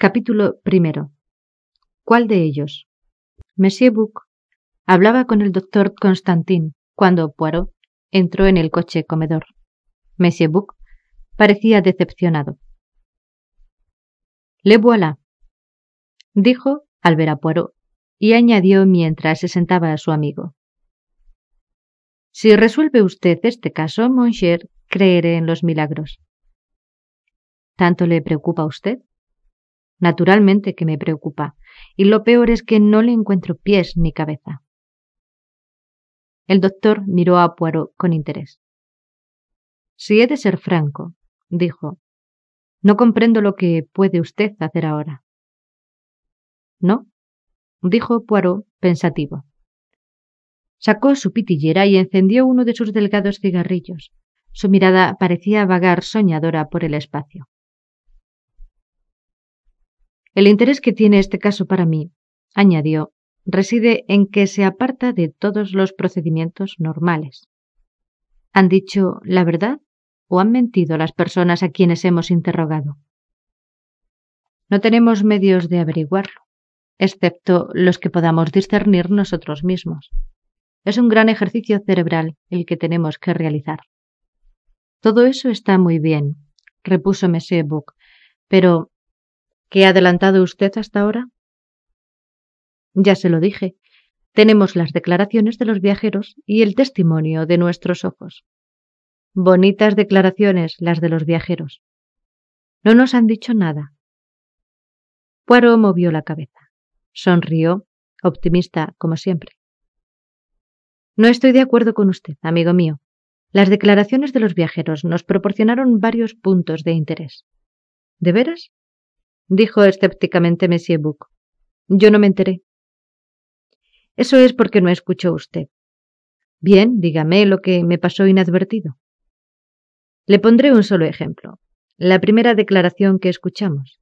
Capítulo primero. ¿Cuál de ellos? Monsieur Bouc hablaba con el doctor Constantin cuando Poirot entró en el coche comedor. Monsieur Bouc parecía decepcionado. Le voilà, dijo al ver a Poirot, y añadió mientras se sentaba a su amigo. Si resuelve usted este caso, Monsieur, creeré en los milagros. ¿Tanto le preocupa a usted? Naturalmente que me preocupa, y lo peor es que no le encuentro pies ni cabeza. El doctor miró a Poirot con interés. Si he de ser franco, dijo, no comprendo lo que puede usted hacer ahora. ¿No? dijo Poirot pensativo. Sacó su pitillera y encendió uno de sus delgados cigarrillos. Su mirada parecía vagar soñadora por el espacio. El interés que tiene este caso para mí, añadió, reside en que se aparta de todos los procedimientos normales. ¿Han dicho la verdad o han mentido las personas a quienes hemos interrogado? No tenemos medios de averiguarlo, excepto los que podamos discernir nosotros mismos. Es un gran ejercicio cerebral el que tenemos que realizar. Todo eso está muy bien, repuso Monsieur Bouc, pero ¿Qué ha adelantado usted hasta ahora? Ya se lo dije. Tenemos las declaraciones de los viajeros y el testimonio de nuestros ojos. Bonitas declaraciones las de los viajeros. No nos han dicho nada. Poirot movió la cabeza. Sonrió, optimista como siempre. No estoy de acuerdo con usted, amigo mío. Las declaraciones de los viajeros nos proporcionaron varios puntos de interés. ¿De veras? Dijo escépticamente Monsieur Bouc. Yo no me enteré. Eso es porque no escuchó usted. Bien, dígame lo que me pasó inadvertido. Le pondré un solo ejemplo. La primera declaración que escuchamos,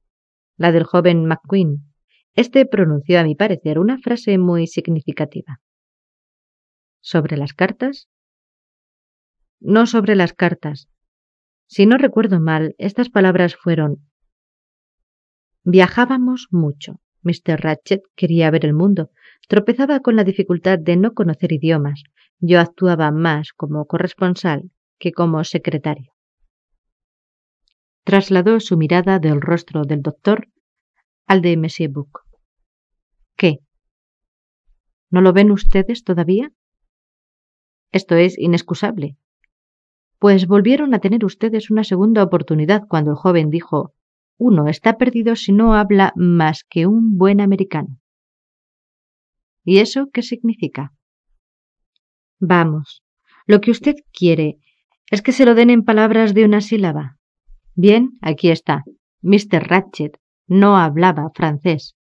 la del joven McQueen. Este pronunció, a mi parecer, una frase muy significativa. ¿Sobre las cartas? No sobre las cartas. Si no recuerdo mal, estas palabras fueron Viajábamos mucho. Mr. Ratchet quería ver el mundo. Tropezaba con la dificultad de no conocer idiomas. Yo actuaba más como corresponsal que como secretario. Trasladó su mirada del rostro del doctor al de Monsieur Bouc. ¿Qué? ¿No lo ven ustedes todavía? Esto es inexcusable. Pues volvieron a tener ustedes una segunda oportunidad cuando el joven dijo uno está perdido si no habla más que un buen americano. ¿Y eso qué significa? Vamos, lo que usted quiere es que se lo den en palabras de una sílaba. Bien, aquí está. Mr. Ratchet no hablaba francés.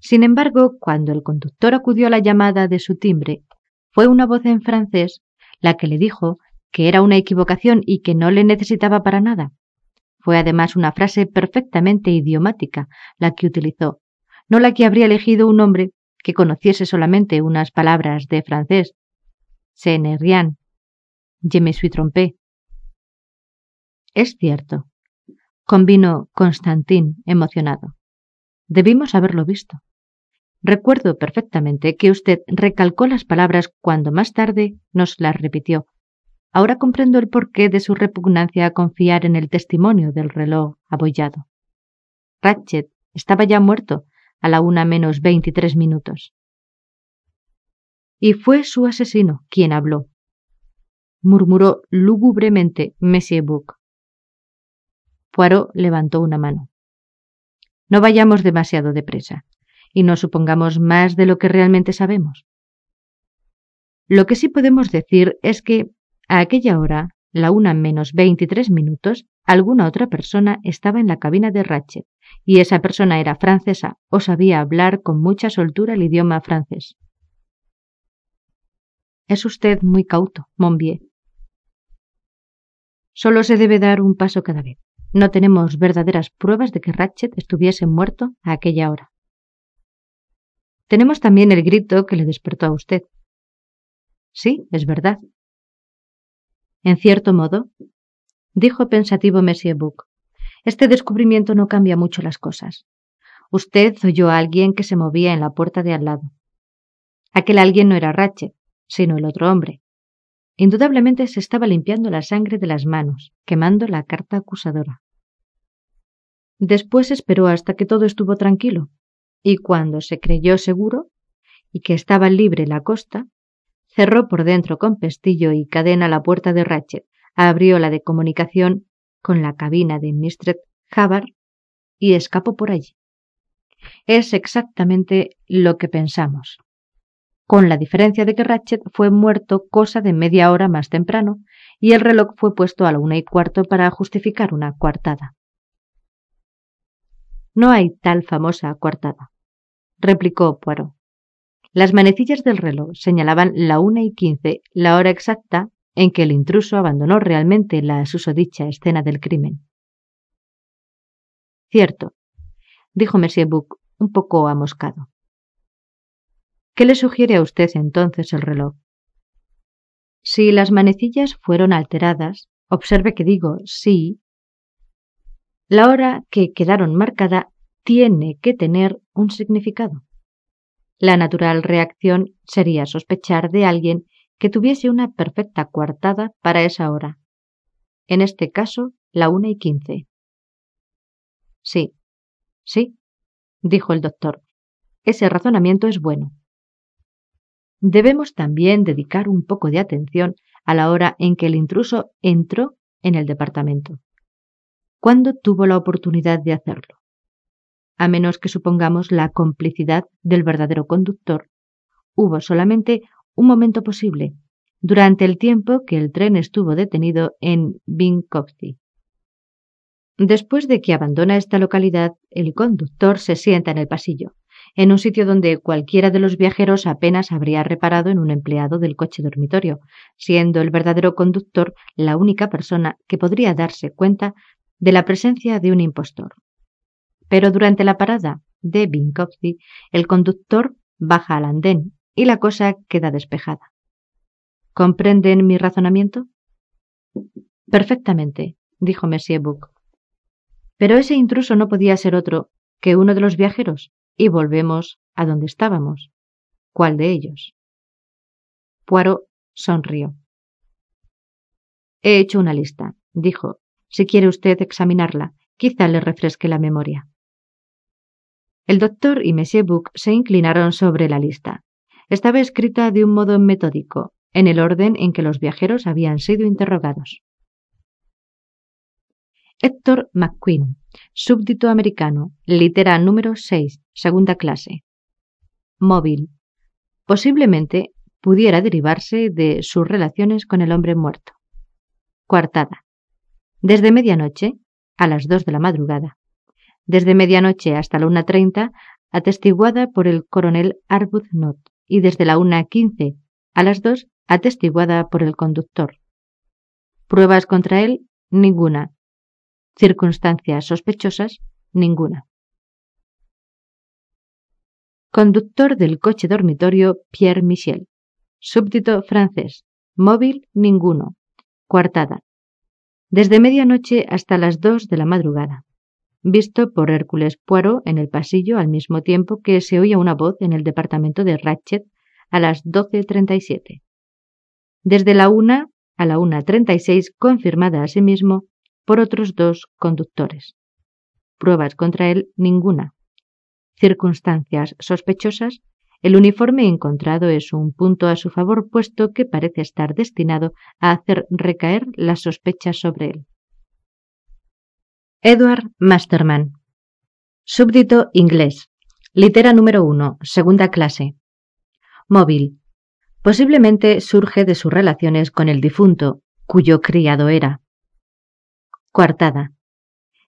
Sin embargo, cuando el conductor acudió a la llamada de su timbre, fue una voz en francés la que le dijo que era una equivocación y que no le necesitaba para nada. Fue además una frase perfectamente idiomática la que utilizó, no la que habría elegido un hombre que conociese solamente unas palabras de francés. C'est rien. Je me suis trompé. Es cierto, convino Constantín emocionado. Debimos haberlo visto. Recuerdo perfectamente que usted recalcó las palabras cuando más tarde nos las repitió, Ahora comprendo el porqué de su repugnancia a confiar en el testimonio del reloj abollado. Ratchet estaba ya muerto a la una menos veintitrés minutos. Y fue su asesino quien habló, murmuró lúgubremente Monsieur Bouc. Poirot levantó una mano. No vayamos demasiado depresa y no supongamos más de lo que realmente sabemos. Lo que sí podemos decir es que a aquella hora, la una menos veintitrés minutos, alguna otra persona estaba en la cabina de Ratchet, y esa persona era francesa o sabía hablar con mucha soltura el idioma francés. Es usted muy cauto, Monbier. Solo se debe dar un paso cada vez. No tenemos verdaderas pruebas de que Ratchet estuviese muerto a aquella hora. Tenemos también el grito que le despertó a usted. Sí, es verdad, en cierto modo, dijo pensativo Monsieur Bouc, Este descubrimiento no cambia mucho las cosas. Usted oyó a alguien que se movía en la puerta de al lado. Aquel alguien no era Ratchet, sino el otro hombre. Indudablemente se estaba limpiando la sangre de las manos, quemando la carta acusadora. Después esperó hasta que todo estuvo tranquilo, y cuando se creyó seguro y que estaba libre la costa, cerró por dentro con pestillo y cadena la puerta de Ratchet, abrió la de comunicación con la cabina de Mr. Hubbard y escapó por allí. Es exactamente lo que pensamos, con la diferencia de que Ratchet fue muerto cosa de media hora más temprano y el reloj fue puesto a la una y cuarto para justificar una coartada. No hay tal famosa coartada, replicó Poirot. Las manecillas del reloj señalaban la una y quince, la hora exacta en que el intruso abandonó realmente la susodicha escena del crimen. Cierto, dijo Monsieur Bouc, un poco amoscado. ¿Qué le sugiere a usted entonces el reloj? Si las manecillas fueron alteradas, observe que digo sí, la hora que quedaron marcada tiene que tener un significado. La natural reacción sería sospechar de alguien que tuviese una perfecta coartada para esa hora. En este caso, la una y quince. Sí, sí, dijo el doctor. Ese razonamiento es bueno. Debemos también dedicar un poco de atención a la hora en que el intruso entró en el departamento. ¿Cuándo tuvo la oportunidad de hacerlo? A menos que supongamos la complicidad del verdadero conductor, hubo solamente un momento posible, durante el tiempo que el tren estuvo detenido en Binkowski. Después de que abandona esta localidad, el conductor se sienta en el pasillo, en un sitio donde cualquiera de los viajeros apenas habría reparado en un empleado del coche dormitorio, siendo el verdadero conductor la única persona que podría darse cuenta de la presencia de un impostor. Pero durante la parada de Binkowski, el conductor baja al andén y la cosa queda despejada. ¿Comprenden mi razonamiento? Perfectamente, dijo Monsieur Bouc. Pero ese intruso no podía ser otro que uno de los viajeros, y volvemos a donde estábamos. ¿Cuál de ellos? Poirot sonrió. He hecho una lista, dijo. Si quiere usted examinarla, quizá le refresque la memoria. El doctor y Monsieur Bouc se inclinaron sobre la lista estaba escrita de un modo metódico, en el orden en que los viajeros habían sido interrogados. Héctor McQueen, súbdito americano, litera número 6, segunda clase. Móvil. Posiblemente pudiera derivarse de sus relaciones con el hombre muerto. Coartada. Desde medianoche a las dos de la madrugada. Desde medianoche hasta la una treinta, atestiguada por el coronel Arbuthnot y desde la una quince a las dos atestiguada por el conductor. Pruebas contra él, ninguna. Circunstancias sospechosas, ninguna. Conductor del coche dormitorio Pierre Michel. Súbdito francés. Móvil, ninguno. Coartada. Desde medianoche hasta las dos de la madrugada visto por Hércules Poirot en el pasillo al mismo tiempo que se oía una voz en el departamento de Ratchet a las 12.37. Desde la una a la 1.36 confirmada asimismo por otros dos conductores. Pruebas contra él ninguna. Circunstancias sospechosas. El uniforme encontrado es un punto a su favor puesto que parece estar destinado a hacer recaer las sospechas sobre él. Edward Masterman. Súbdito inglés. Litera número 1, segunda clase. Móvil. Posiblemente surge de sus relaciones con el difunto, cuyo criado era. Coartada.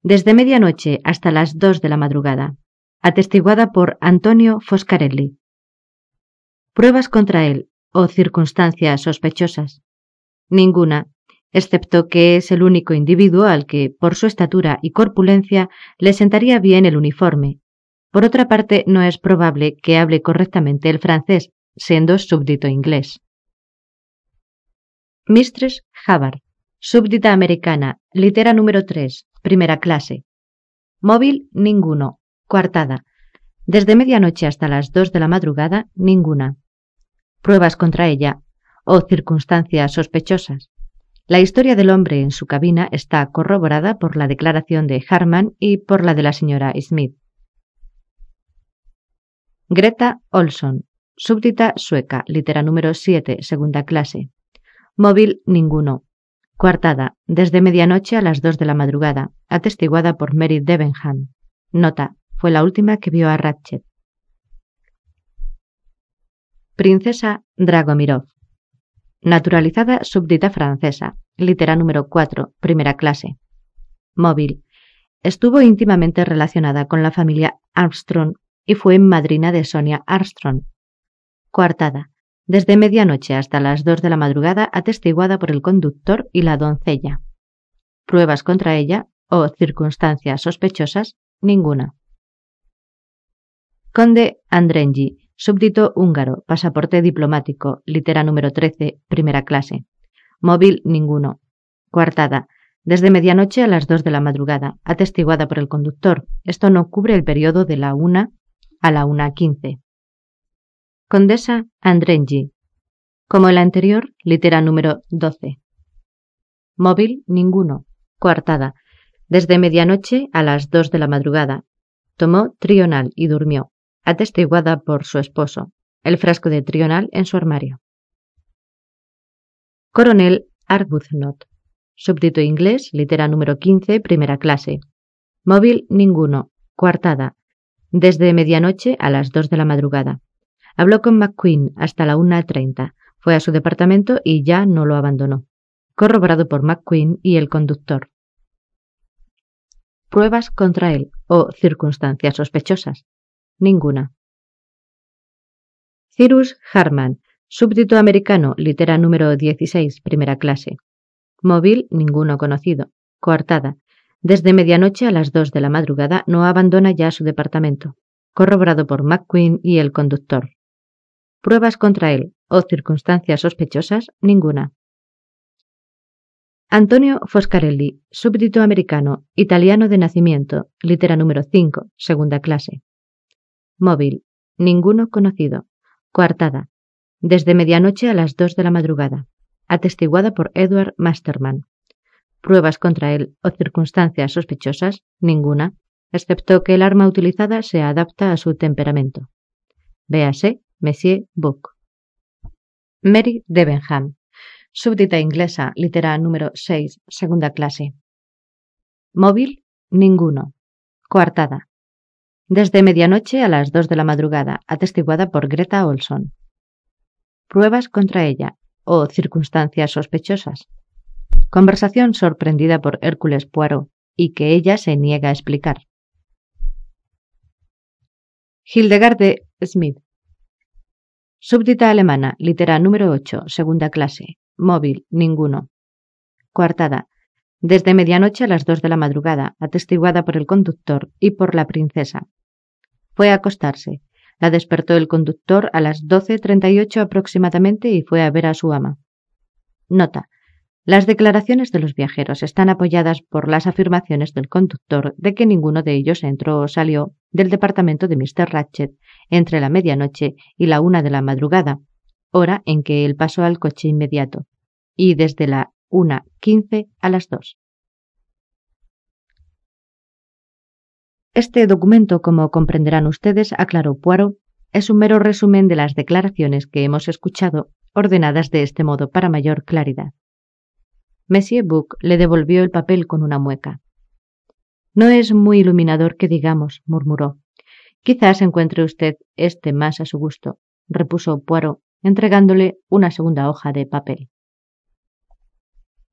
Desde medianoche hasta las dos de la madrugada. Atestiguada por Antonio Foscarelli. Pruebas contra él o circunstancias sospechosas. Ninguna, excepto que es el único individuo al que, por su estatura y corpulencia, le sentaría bien el uniforme. Por otra parte, no es probable que hable correctamente el francés, siendo súbdito inglés. Mistress Hubbard, súbdita americana, litera número 3, primera clase. Móvil, ninguno. Coartada. Desde medianoche hasta las dos de la madrugada, ninguna. Pruebas contra ella o circunstancias sospechosas. La historia del hombre en su cabina está corroborada por la declaración de Harman y por la de la señora Smith. Greta Olson, súbdita sueca, litera número 7, segunda clase. Móvil ninguno. Coartada, desde medianoche a las 2 de la madrugada, atestiguada por Mary Debenham. Nota, fue la última que vio a Ratchet. Princesa Dragomirov. Naturalizada súbdita francesa, litera número 4, primera clase. Móvil. Estuvo íntimamente relacionada con la familia Armstrong y fue madrina de Sonia Armstrong. Coartada. Desde medianoche hasta las dos de la madrugada, atestiguada por el conductor y la doncella. Pruebas contra ella o circunstancias sospechosas, ninguna. Conde Andrengi, súbdito húngaro, pasaporte diplomático, litera número 13, primera clase. Móvil, ninguno. Coartada. Desde medianoche a las dos de la madrugada, atestiguada por el conductor. Esto no cubre el periodo de la una a la una quince. Condesa Andrengi. Como el anterior, litera número 12. Móvil, ninguno. Coartada. Desde medianoche a las dos de la madrugada. Tomó trional y durmió atestiguada por su esposo, el frasco de trional en su armario. Coronel Arbuthnot, súbdito inglés, litera número 15, primera clase. Móvil ninguno, coartada, desde medianoche a las 2 de la madrugada. Habló con McQueen hasta la 1.30, fue a su departamento y ya no lo abandonó. Corroborado por McQueen y el conductor. Pruebas contra él o circunstancias sospechosas. Ninguna. Cyrus Harman, súbdito americano, litera número 16, primera clase. Móvil, ninguno conocido. Coartada. Desde medianoche a las 2 de la madrugada no abandona ya su departamento. Corroborado por McQueen y el conductor. Pruebas contra él o circunstancias sospechosas, ninguna. Antonio Foscarelli, súbdito americano, italiano de nacimiento, litera número 5, segunda clase. Móvil. Ninguno conocido. Coartada. Desde medianoche a las dos de la madrugada. Atestiguada por Edward Masterman. Pruebas contra él o circunstancias sospechosas, ninguna, excepto que el arma utilizada se adapta a su temperamento. Véase Monsieur Book. Mary Debenham, súbdita inglesa, litera número 6, segunda clase. Móvil, ninguno. Coartada desde medianoche a las dos de la madrugada, atestiguada por Greta Olson. Pruebas contra ella o circunstancias sospechosas. Conversación sorprendida por Hércules Poirot y que ella se niega a explicar. Hildegarde Smith. Súbdita alemana, litera número 8, segunda clase. Móvil, ninguno. Coartada. Desde medianoche a las dos de la madrugada, atestiguada por el conductor y por la princesa. Fue a acostarse. La despertó el conductor a las 12.38 aproximadamente y fue a ver a su ama. Nota. Las declaraciones de los viajeros están apoyadas por las afirmaciones del conductor de que ninguno de ellos entró o salió del departamento de Mr. Ratchet entre la medianoche y la una de la madrugada, hora en que él pasó al coche inmediato, y desde la una quince a las dos. Este documento, como comprenderán ustedes, aclaró Poirot, es un mero resumen de las declaraciones que hemos escuchado, ordenadas de este modo para mayor claridad. Monsieur Book le devolvió el papel con una mueca. No es muy iluminador que digamos, murmuró. Quizás encuentre usted este más a su gusto, repuso Poirot, entregándole una segunda hoja de papel.